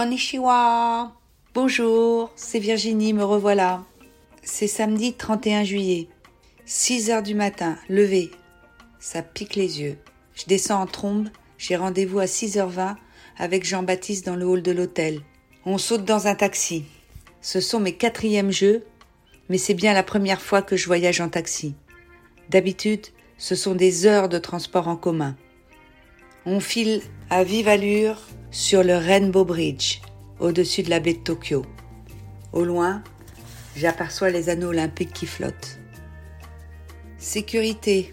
Konnichiwa Bonjour, c'est Virginie, me revoilà. C'est samedi 31 juillet. 6 heures du matin, levé. Ça pique les yeux. Je descends en trombe, j'ai rendez-vous à 6h20 avec Jean-Baptiste dans le hall de l'hôtel. On saute dans un taxi. Ce sont mes quatrièmes jeux, mais c'est bien la première fois que je voyage en taxi. D'habitude, ce sont des heures de transport en commun. On file à vive allure sur le Rainbow Bridge, au-dessus de la baie de Tokyo. Au loin, j'aperçois les anneaux olympiques qui flottent. Sécurité,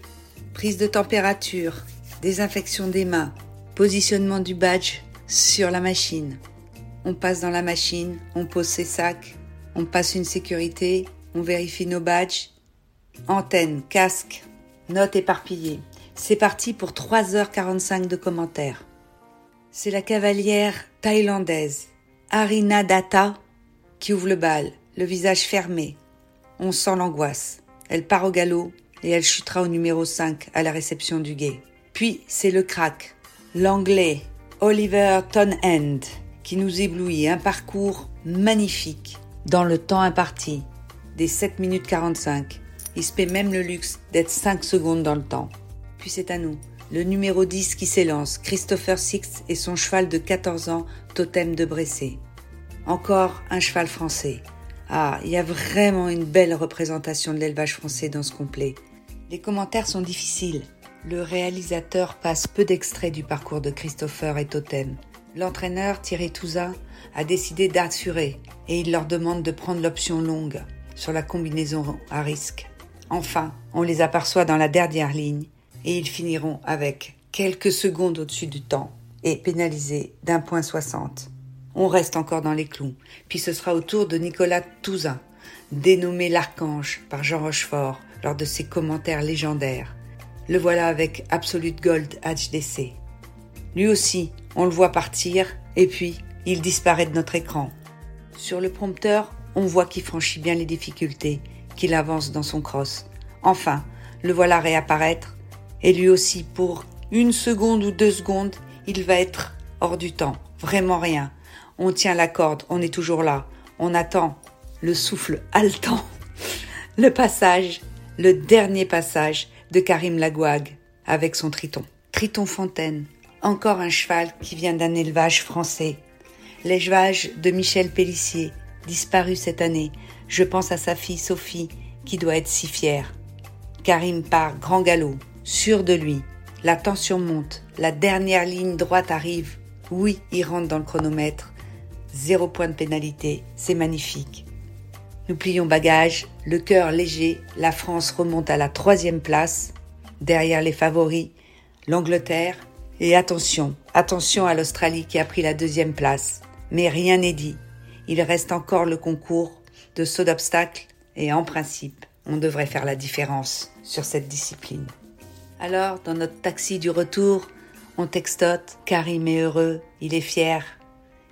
prise de température, désinfection des mains, positionnement du badge sur la machine. On passe dans la machine, on pose ses sacs, on passe une sécurité, on vérifie nos badges. Antenne, casque, notes éparpillées. C'est parti pour 3h45 de commentaires. C'est la cavalière thaïlandaise, Arina Datta, qui ouvre le bal, le visage fermé. On sent l'angoisse. Elle part au galop et elle chutera au numéro 5 à la réception du guet. Puis c'est le crack, l'anglais Oliver Tonhand, qui nous éblouit. Un parcours magnifique dans le temps imparti, des 7 minutes 45. Il se paie même le luxe d'être 5 secondes dans le temps. Puis c'est à nous, le numéro 10 qui s'élance, Christopher Six et son cheval de 14 ans, Totem de Bressé. Encore un cheval français. Ah, il y a vraiment une belle représentation de l'élevage français dans ce complet. Les commentaires sont difficiles. Le réalisateur passe peu d'extraits du parcours de Christopher et Totem. L'entraîneur Thierry Touzin a décidé d'assurer et il leur demande de prendre l'option longue sur la combinaison à risque. Enfin, on les aperçoit dans la dernière ligne et ils finiront avec quelques secondes au-dessus du temps et pénalisés d'un point soixante. On reste encore dans les clous, puis ce sera au tour de Nicolas Touzin, dénommé l'Archange par Jean Rochefort lors de ses commentaires légendaires. Le voilà avec Absolute Gold HDC. Lui aussi, on le voit partir, et puis il disparaît de notre écran. Sur le prompteur, on voit qu'il franchit bien les difficultés, qu'il avance dans son cross. Enfin, le voilà réapparaître et lui aussi, pour une seconde ou deux secondes, il va être hors du temps. Vraiment rien. On tient la corde, on est toujours là. On attend le souffle haletant. Le passage, le dernier passage de Karim Lagouag avec son triton. Triton Fontaine, encore un cheval qui vient d'un élevage français. L'élevage de Michel Pellissier, disparu cette année. Je pense à sa fille Sophie, qui doit être si fière. Karim part grand galop, sûr de lui. La tension monte, la dernière ligne droite arrive. Oui, il rentre dans le chronomètre. Zéro point de pénalité, c'est magnifique. Nous plions bagages, le cœur léger, la France remonte à la troisième place, derrière les favoris, l'Angleterre, et attention, attention à l'Australie qui a pris la deuxième place. Mais rien n'est dit. Il reste encore le concours de saut d'obstacles et en principe, on devrait faire la différence sur cette discipline. Alors, dans notre taxi du retour, on textote, Karim est heureux, il est fier.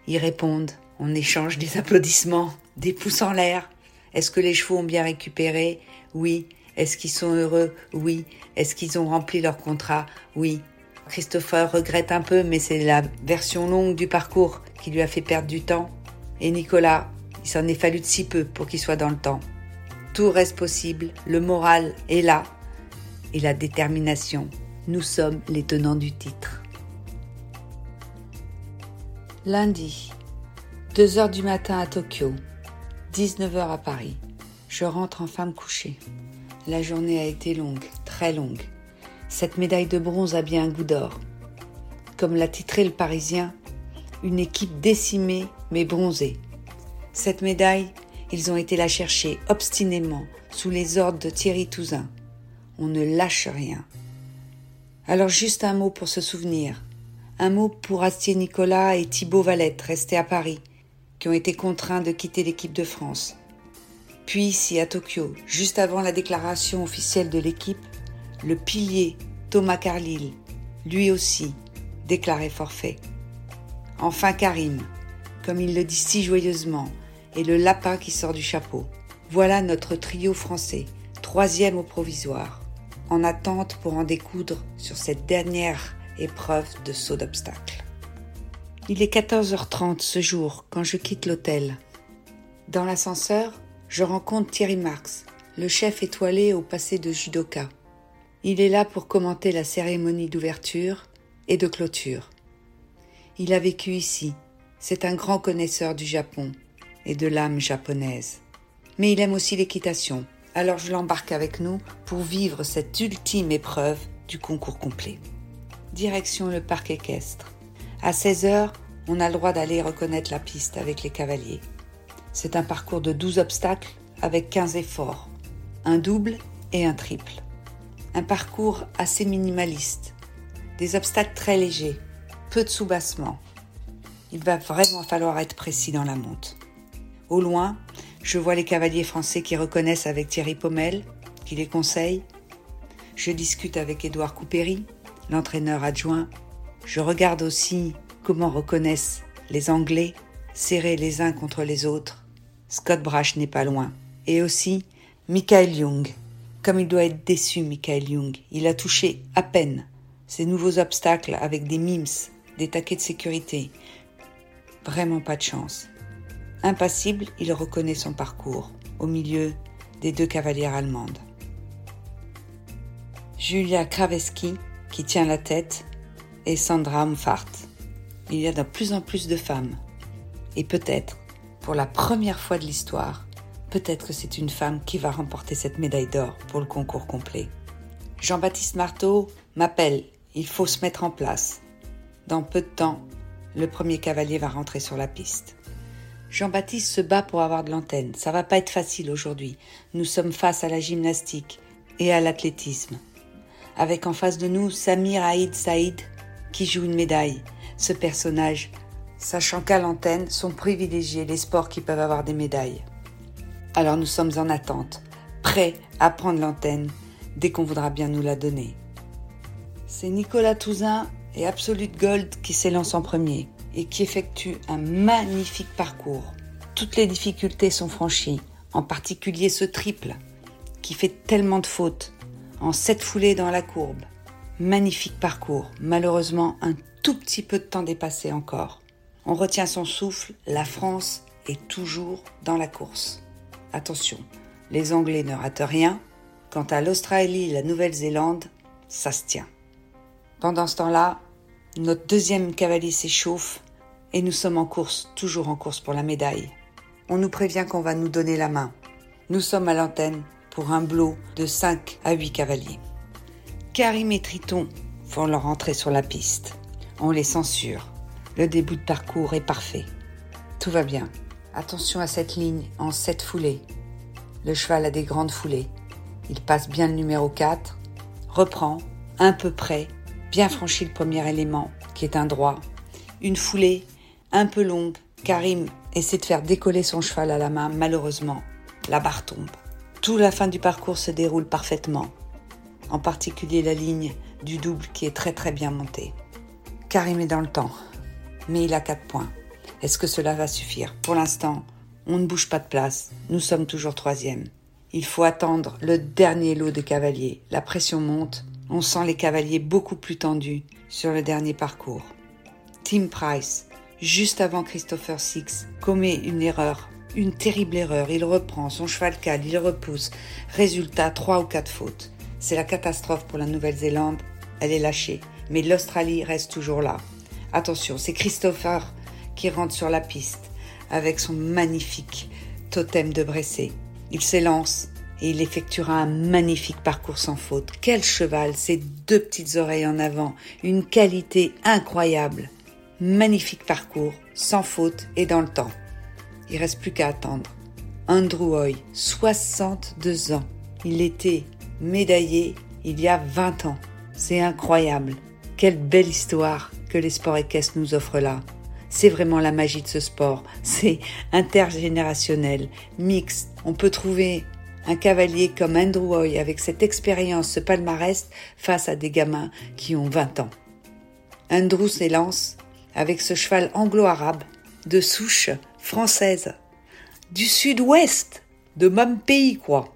Ils répondent, on échange des applaudissements, des pouces en l'air. Est-ce que les chevaux ont bien récupéré Oui. Est-ce qu'ils sont heureux Oui. Est-ce qu'ils ont rempli leur contrat Oui. Christopher regrette un peu, mais c'est la version longue du parcours qui lui a fait perdre du temps. Et Nicolas, il s'en est fallu de si peu pour qu'il soit dans le temps. Tout reste possible, le moral est là, et la détermination. Nous sommes les tenants du titre. Lundi, 2 heures du matin à Tokyo, 19 heures à Paris. Je rentre enfin me coucher. La journée a été longue, très longue. Cette médaille de bronze a bien un goût d'or. Comme l'a titré le Parisien, une équipe décimée mais bronzée. Cette médaille, ils ont été la chercher obstinément sous les ordres de Thierry Touzin on ne lâche rien. Alors juste un mot pour se souvenir. Un mot pour Astier Nicolas et Thibaut Valette, restés à Paris, qui ont été contraints de quitter l'équipe de France. Puis ici à Tokyo, juste avant la déclaration officielle de l'équipe, le pilier Thomas Carlyle, lui aussi, déclaré forfait. Enfin Karim, comme il le dit si joyeusement, et le lapin qui sort du chapeau. Voilà notre trio français, troisième au provisoire en attente pour en découdre sur cette dernière épreuve de saut d'obstacle. Il est 14h30 ce jour quand je quitte l'hôtel. Dans l'ascenseur, je rencontre Thierry Marx, le chef étoilé au passé de judoka. Il est là pour commenter la cérémonie d'ouverture et de clôture. Il a vécu ici. C'est un grand connaisseur du Japon et de l'âme japonaise. Mais il aime aussi l'équitation. Alors je l'embarque avec nous pour vivre cette ultime épreuve du concours complet. Direction le parc équestre. À 16 heures, on a le droit d'aller reconnaître la piste avec les cavaliers. C'est un parcours de 12 obstacles avec 15 efforts, un double et un triple. Un parcours assez minimaliste, des obstacles très légers, peu de soubassements. Il va vraiment falloir être précis dans la monte. Au loin, je vois les cavaliers français qui reconnaissent avec Thierry Pommel, qui les conseille. Je discute avec Édouard Coupéry, l'entraîneur adjoint. Je regarde aussi comment reconnaissent les Anglais, serrés les uns contre les autres. Scott Brash n'est pas loin. Et aussi Michael Young. Comme il doit être déçu, Michael Young. Il a touché à peine ces nouveaux obstacles avec des mimes, des taquets de sécurité. Vraiment pas de chance. Impassible, il reconnaît son parcours au milieu des deux cavalières allemandes. Julia Kraveski, qui tient la tête, et Sandra Umfart il y a de plus en plus de femmes. Et peut-être, pour la première fois de l'histoire, peut-être que c'est une femme qui va remporter cette médaille d'or pour le concours complet. Jean-Baptiste Marteau m'appelle, il faut se mettre en place. Dans peu de temps, le premier cavalier va rentrer sur la piste. Jean-Baptiste se bat pour avoir de l'antenne. Ça va pas être facile aujourd'hui. Nous sommes face à la gymnastique et à l'athlétisme. Avec en face de nous Samir Aïd Saïd qui joue une médaille ce personnage, sachant qu'à l'antenne sont privilégiés les sports qui peuvent avoir des médailles. Alors nous sommes en attente, prêts à prendre l'antenne dès qu'on voudra bien nous la donner. C'est Nicolas Touzin et Absolute Gold qui s'élancent en premier et qui effectuent un magnifique parcours. Toutes les difficultés sont franchies, en particulier ce triple qui fait tellement de fautes en sept foulées dans la courbe. Magnifique parcours, malheureusement un tout petit peu de temps dépassé encore. On retient son souffle, la France est toujours dans la course. Attention, les Anglais ne ratent rien. Quant à l'Australie et la Nouvelle-Zélande, ça se tient. Pendant ce temps-là, notre deuxième cavalier s'échauffe et nous sommes en course, toujours en course pour la médaille. On nous prévient qu'on va nous donner la main. Nous sommes à l'antenne pour un blot de 5 à 8 cavaliers. Karim et Triton font leur entrée sur la piste. On les censure. Le début de parcours est parfait. Tout va bien. Attention à cette ligne en sept foulées. Le cheval a des grandes foulées. Il passe bien le numéro 4, reprend, un peu près, bien franchi le premier élément, qui est un droit. Une foulée, un peu longue. Karim essaie de faire décoller son cheval à la main. Malheureusement, la barre tombe. Toute la fin du parcours se déroule parfaitement. En particulier la ligne du double qui est très très bien montée. Karim est dans le temps, mais il a 4 points. Est-ce que cela va suffire? Pour l'instant, on ne bouge pas de place, nous sommes toujours troisième. Il faut attendre le dernier lot de cavaliers. La pression monte, on sent les cavaliers beaucoup plus tendus sur le dernier parcours. Tim Price, juste avant Christopher Six, commet une erreur, une terrible erreur. Il reprend, son cheval cale, il repousse. Résultat, 3 ou 4 fautes. C'est la catastrophe pour la Nouvelle-Zélande, elle est lâchée mais l'Australie reste toujours là. Attention, c'est Christopher qui rentre sur la piste avec son magnifique totem de Bressé. Il s'élance et il effectuera un magnifique parcours sans faute. Quel cheval, ses deux petites oreilles en avant, une qualité incroyable. Magnifique parcours, sans faute et dans le temps. Il reste plus qu'à attendre. Andrew Hoy, 62 ans. Il était médaillé il y a 20 ans. C'est incroyable. Quelle belle histoire que les sports équestres nous offrent là. C'est vraiment la magie de ce sport. C'est intergénérationnel, mixte. On peut trouver un cavalier comme Andrew Hoy avec cette expérience, ce palmarès face à des gamins qui ont 20 ans. Andrew s'élance avec ce cheval anglo-arabe de souche française, du sud-ouest, de même pays quoi,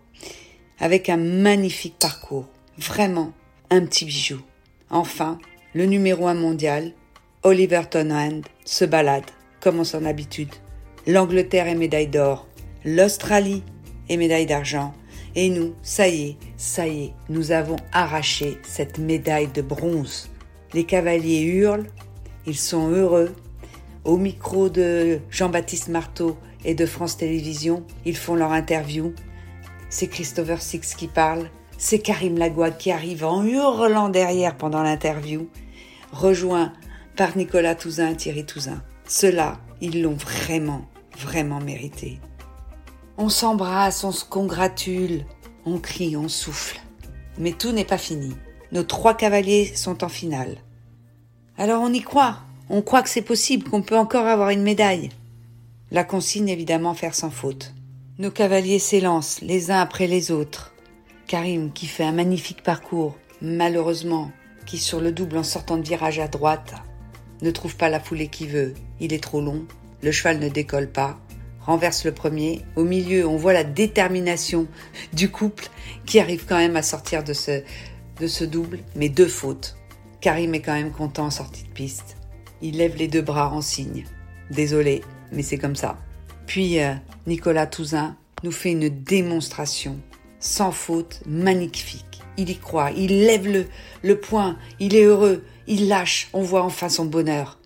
avec un magnifique parcours, vraiment un petit bijou. Enfin, le numéro un mondial, Oliver Tonhand se balade, comme on son habitude. L'Angleterre est médaille d'or, l'Australie est médaille d'argent, et nous, ça y est, ça y est, nous avons arraché cette médaille de bronze. Les cavaliers hurlent, ils sont heureux. Au micro de Jean-Baptiste Marteau et de France Télévisions, ils font leur interview. C'est Christopher Six qui parle, c'est Karim Lagouad qui arrive en hurlant derrière pendant l'interview, rejoint par Nicolas Touzin et Thierry Touzin. Ceux-là, ils l'ont vraiment, vraiment mérité. On s'embrasse, on se congratule, on crie, on souffle. Mais tout n'est pas fini. Nos trois cavaliers sont en finale. Alors on y croit, on croit que c'est possible, qu'on peut encore avoir une médaille. La consigne évidemment faire sans faute. Nos cavaliers s'élancent les uns après les autres. Karim qui fait un magnifique parcours, malheureusement, qui sur le double en sortant de virage à droite ne trouve pas la foulée qu'il veut. Il est trop long, le cheval ne décolle pas, renverse le premier. Au milieu, on voit la détermination du couple qui arrive quand même à sortir de ce, de ce double, mais deux fautes. Karim est quand même content en sortie de piste. Il lève les deux bras en signe. Désolé, mais c'est comme ça. Puis euh, Nicolas Touzin nous fait une démonstration sans faute, magnifique. Il y croit, il lève le, le poing, il est heureux, il lâche, on voit enfin son bonheur.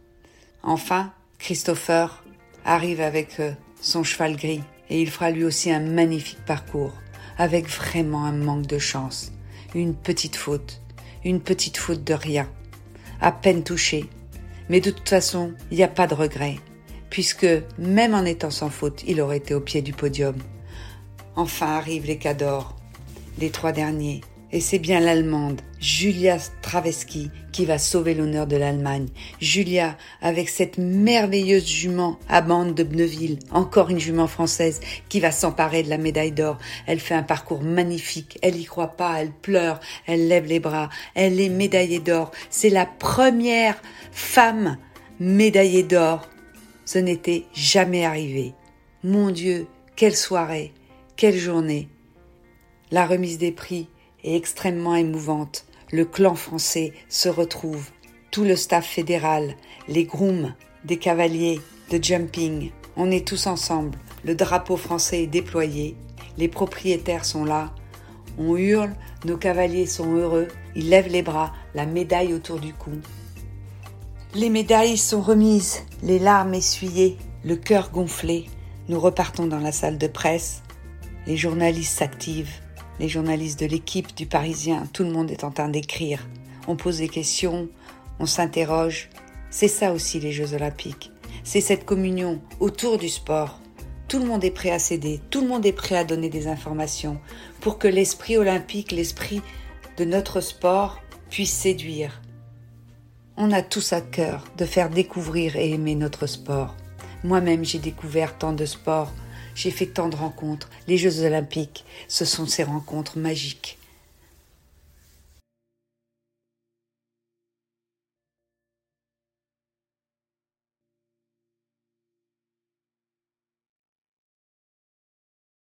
Enfin, Christopher arrive avec euh, son cheval gris et il fera lui aussi un magnifique parcours, avec vraiment un manque de chance. Une petite faute, une petite faute de rien, à peine touché. Mais de toute façon, il n'y a pas de regret, puisque même en étant sans faute, il aurait été au pied du podium. Enfin arrivent les cadors, les trois derniers, et c'est bien l'Allemande, Julia Straveski, qui va sauver l'honneur de l'Allemagne. Julia, avec cette merveilleuse jument à bande de Bneville, encore une jument française, qui va s'emparer de la médaille d'or. Elle fait un parcours magnifique, elle y croit pas, elle pleure, elle lève les bras, elle est médaillée d'or. C'est la première femme médaillée d'or. Ce n'était jamais arrivé. Mon Dieu, quelle soirée, quelle journée. La remise des prix est extrêmement émouvante. Le clan français se retrouve, tout le staff fédéral, les grooms, des cavaliers, de jumping. On est tous ensemble. Le drapeau français est déployé. Les propriétaires sont là. On hurle, nos cavaliers sont heureux. Ils lèvent les bras, la médaille autour du cou. Les médailles sont remises, les larmes essuyées, le cœur gonflé. Nous repartons dans la salle de presse. Les journalistes s'activent les journalistes de l'équipe du Parisien, tout le monde est en train d'écrire. On pose des questions, on s'interroge. C'est ça aussi les Jeux olympiques. C'est cette communion autour du sport. Tout le monde est prêt à céder, tout le monde est prêt à donner des informations pour que l'esprit olympique, l'esprit de notre sport puisse séduire. On a tous à cœur de faire découvrir et aimer notre sport. Moi-même, j'ai découvert tant de sports j'ai fait tant de rencontres. Les Jeux olympiques, ce sont ces rencontres magiques.